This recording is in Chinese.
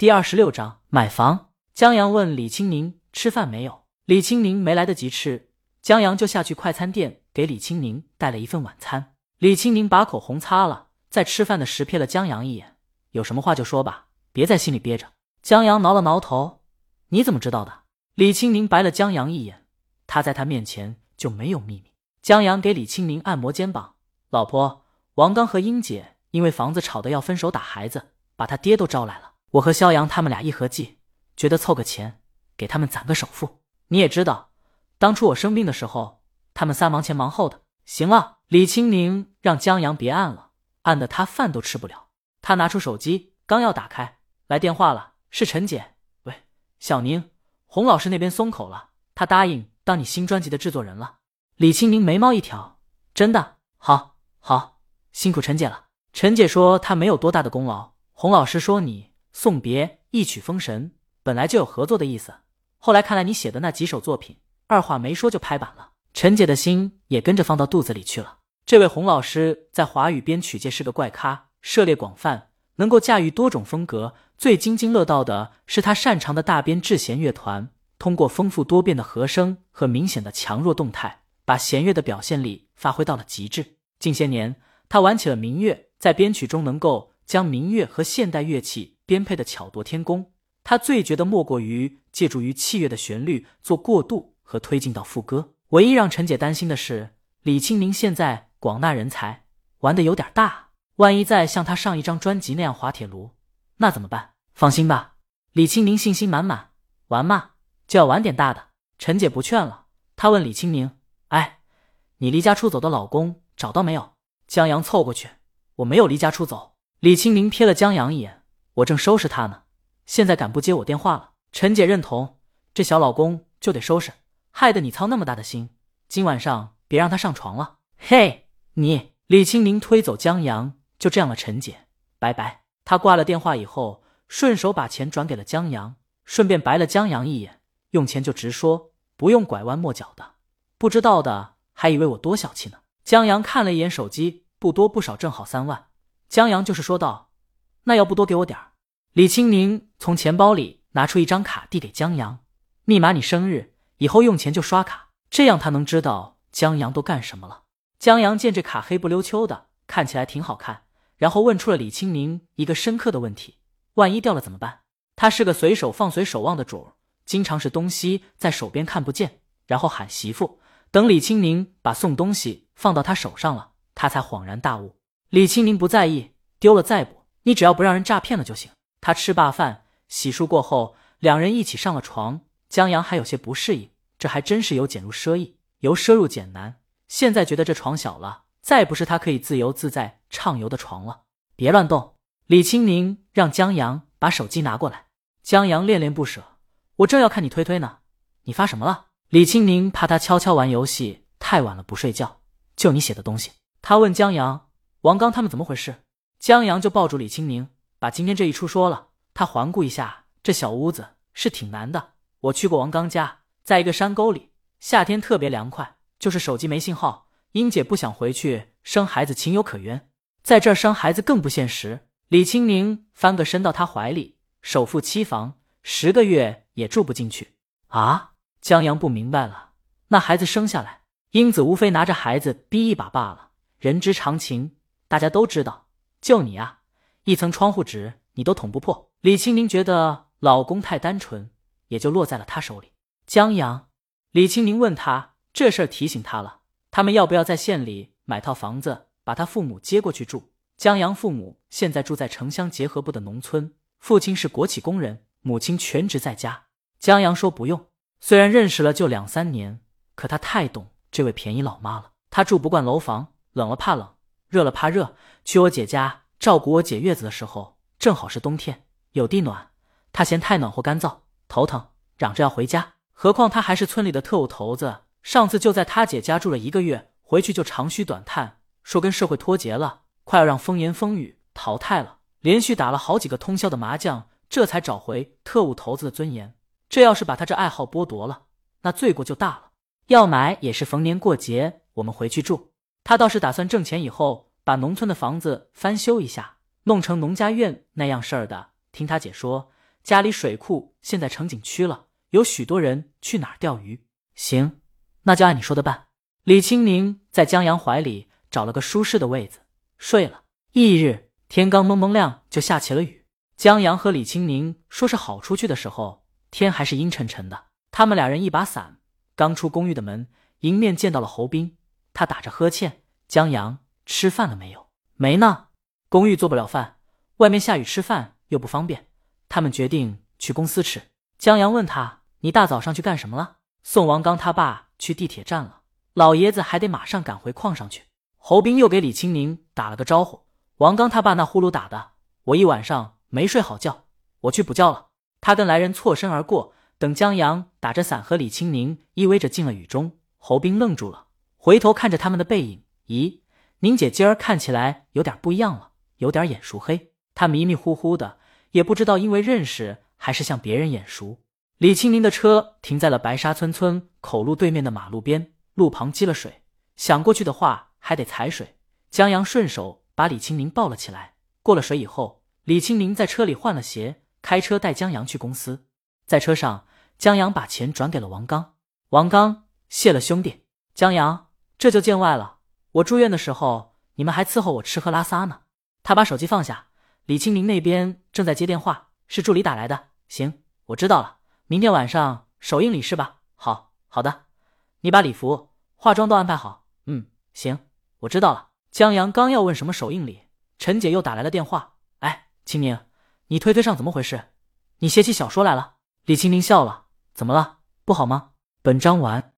第二十六章买房。江阳问李青宁吃饭没有，李青宁没来得及吃，江阳就下去快餐店给李青宁带了一份晚餐。李青宁把口红擦了，在吃饭的时瞥了江阳一眼，有什么话就说吧，别在心里憋着。江阳挠了挠头，你怎么知道的？李青宁白了江阳一眼，他在他面前就没有秘密。江阳给李青宁按摩肩膀，老婆，王刚和英姐因为房子吵得要分手打孩子，把他爹都招来了。我和肖阳他们俩一合计，觉得凑个钱给他们攒个首付。你也知道，当初我生病的时候，他们仨忙前忙后的。行了，李青宁让江阳别按了，按的他饭都吃不了。他拿出手机，刚要打开，来电话了，是陈姐。喂，小宁，洪老师那边松口了，他答应当你新专辑的制作人了。李青宁眉毛一挑，真的？好，好，辛苦陈姐了。陈姐说她没有多大的功劳，洪老师说你。送别一曲封神本来就有合作的意思，后来看来你写的那几首作品，二话没说就拍板了。陈姐的心也跟着放到肚子里去了。这位洪老师在华语编曲界是个怪咖，涉猎广泛，能够驾驭多种风格。最津津乐道的是他擅长的大编制弦乐团，通过丰富多变的和声和明显的强弱动态，把弦乐的表现力发挥到了极致。近些年，他玩起了民乐，在编曲中能够将民乐和现代乐器。编配的巧夺天工，他最绝的莫过于借助于器乐的旋律做过渡和推进到副歌。唯一让陈姐担心的是，李青宁现在广纳人才，玩的有点大，万一再像他上一张专辑那样滑铁卢，那怎么办？放心吧，李青宁信心满满，玩嘛就要玩点大的。陈姐不劝了，她问李青宁：“哎，你离家出走的老公找到没有？”江阳凑过去：“我没有离家出走。”李青宁瞥了江阳一眼。我正收拾他呢，现在敢不接我电话了？陈姐认同，这小老公就得收拾，害得你操那么大的心。今晚上别让他上床了。嘿，你！李青宁推走江阳，就这样了。陈姐，拜拜。他挂了电话以后，顺手把钱转给了江阳，顺便白了江阳一眼。用钱就直说，不用拐弯抹角的。不知道的还以为我多小气呢。江阳看了一眼手机，不多不少，正好三万。江阳就是说道。那要不多给我点儿？李青宁从钱包里拿出一张卡，递给江阳，密码你生日，以后用钱就刷卡，这样他能知道江阳都干什么了。江阳见这卡黑不溜秋的，看起来挺好看，然后问出了李青宁一个深刻的问题：万一掉了怎么办？他是个随手放随手忘的主儿，经常是东西在手边看不见，然后喊媳妇。等李青宁把送东西放到他手上了，他才恍然大悟。李青宁不在意，丢了再补。你只要不让人诈骗了就行。他吃罢饭，洗漱过后，两人一起上了床。江阳还有些不适应，这还真是由俭入奢易，由奢入俭难。现在觉得这床小了，再不是他可以自由自在畅游的床了。别乱动！李青宁让江阳把手机拿过来。江阳恋恋不舍，我正要看你推推呢，你发什么了？李青宁怕他悄悄玩游戏，太晚了不睡觉。就你写的东西。他问江阳：“王刚他们怎么回事？”江阳就抱住李青宁，把今天这一出说了。他环顾一下这小屋子，是挺难的。我去过王刚家，在一个山沟里，夏天特别凉快，就是手机没信号。英姐不想回去生孩子，情有可原。在这儿生孩子更不现实。李青宁翻个身到他怀里，首付期房，十个月也住不进去啊！江阳不明白了，那孩子生下来，英子无非拿着孩子逼一把罢了。人之常情，大家都知道。就你啊，一层窗户纸你都捅不破。李青宁觉得老公太单纯，也就落在了他手里。江阳，李青宁问他这事儿，提醒他了，他们要不要在县里买套房子，把他父母接过去住？江阳父母现在住在城乡结合部的农村，父亲是国企工人，母亲全职在家。江阳说不用，虽然认识了就两三年，可他太懂这位便宜老妈了。他住不惯楼房，冷了怕冷。热了怕热，去我姐家照顾我姐月子的时候，正好是冬天，有地暖，她嫌太暖和干燥，头疼，嚷着要回家。何况他还是村里的特务头子，上次就在他姐家住了一个月，回去就长吁短叹，说跟社会脱节了，快要让风言风语淘汰了。连续打了好几个通宵的麻将，这才找回特务头子的尊严。这要是把他这爱好剥夺了，那罪过就大了。要买也是逢年过节我们回去住。他倒是打算挣钱以后把农村的房子翻修一下，弄成农家院那样事儿的。听他姐说，家里水库现在成景区了，有许多人去哪儿钓鱼。行，那就按你说的办。李青宁在江阳怀里找了个舒适的位子睡了。翌日天刚蒙蒙亮，就下起了雨。江阳和李青宁说是好出去的时候，天还是阴沉沉的。他们俩人一把伞，刚出公寓的门，迎面见到了侯斌。他打着呵欠：“江阳，吃饭了没有？”“没呢，公寓做不了饭，外面下雨，吃饭又不方便。”他们决定去公司吃。江阳问他：“你大早上去干什么了？”“送王刚他爸去地铁站了，老爷子还得马上赶回矿上去。”侯斌又给李青宁打了个招呼：“王刚他爸那呼噜打的，我一晚上没睡好觉，我去补觉了。”他跟来人错身而过。等江阳打着伞和李青宁依偎着进了雨中，侯斌愣住了，回头看着他们的背影。咦，宁姐今儿看起来有点不一样了，有点眼熟黑。她迷迷糊糊的，也不知道因为认识还是向别人眼熟。李青宁的车停在了白沙村村口路对面的马路边，路旁积了水，想过去的话还得踩水。江阳顺手把李青宁抱了起来。过了水以后，李青宁在车里换了鞋，开车带江阳去公司。在车上。江阳把钱转给了王刚，王刚谢了兄弟。江阳，这就见外了。我住院的时候，你们还伺候我吃喝拉撒呢。他把手机放下，李清明那边正在接电话，是助理打来的。行，我知道了。明天晚上首映礼是吧？好，好的。你把礼服、化妆都安排好。嗯，行，我知道了。江阳刚要问什么首映礼，陈姐又打来了电话。哎，清明，你推推上怎么回事？你写起小说来了？李清明笑了。怎么了？不好吗？本章完。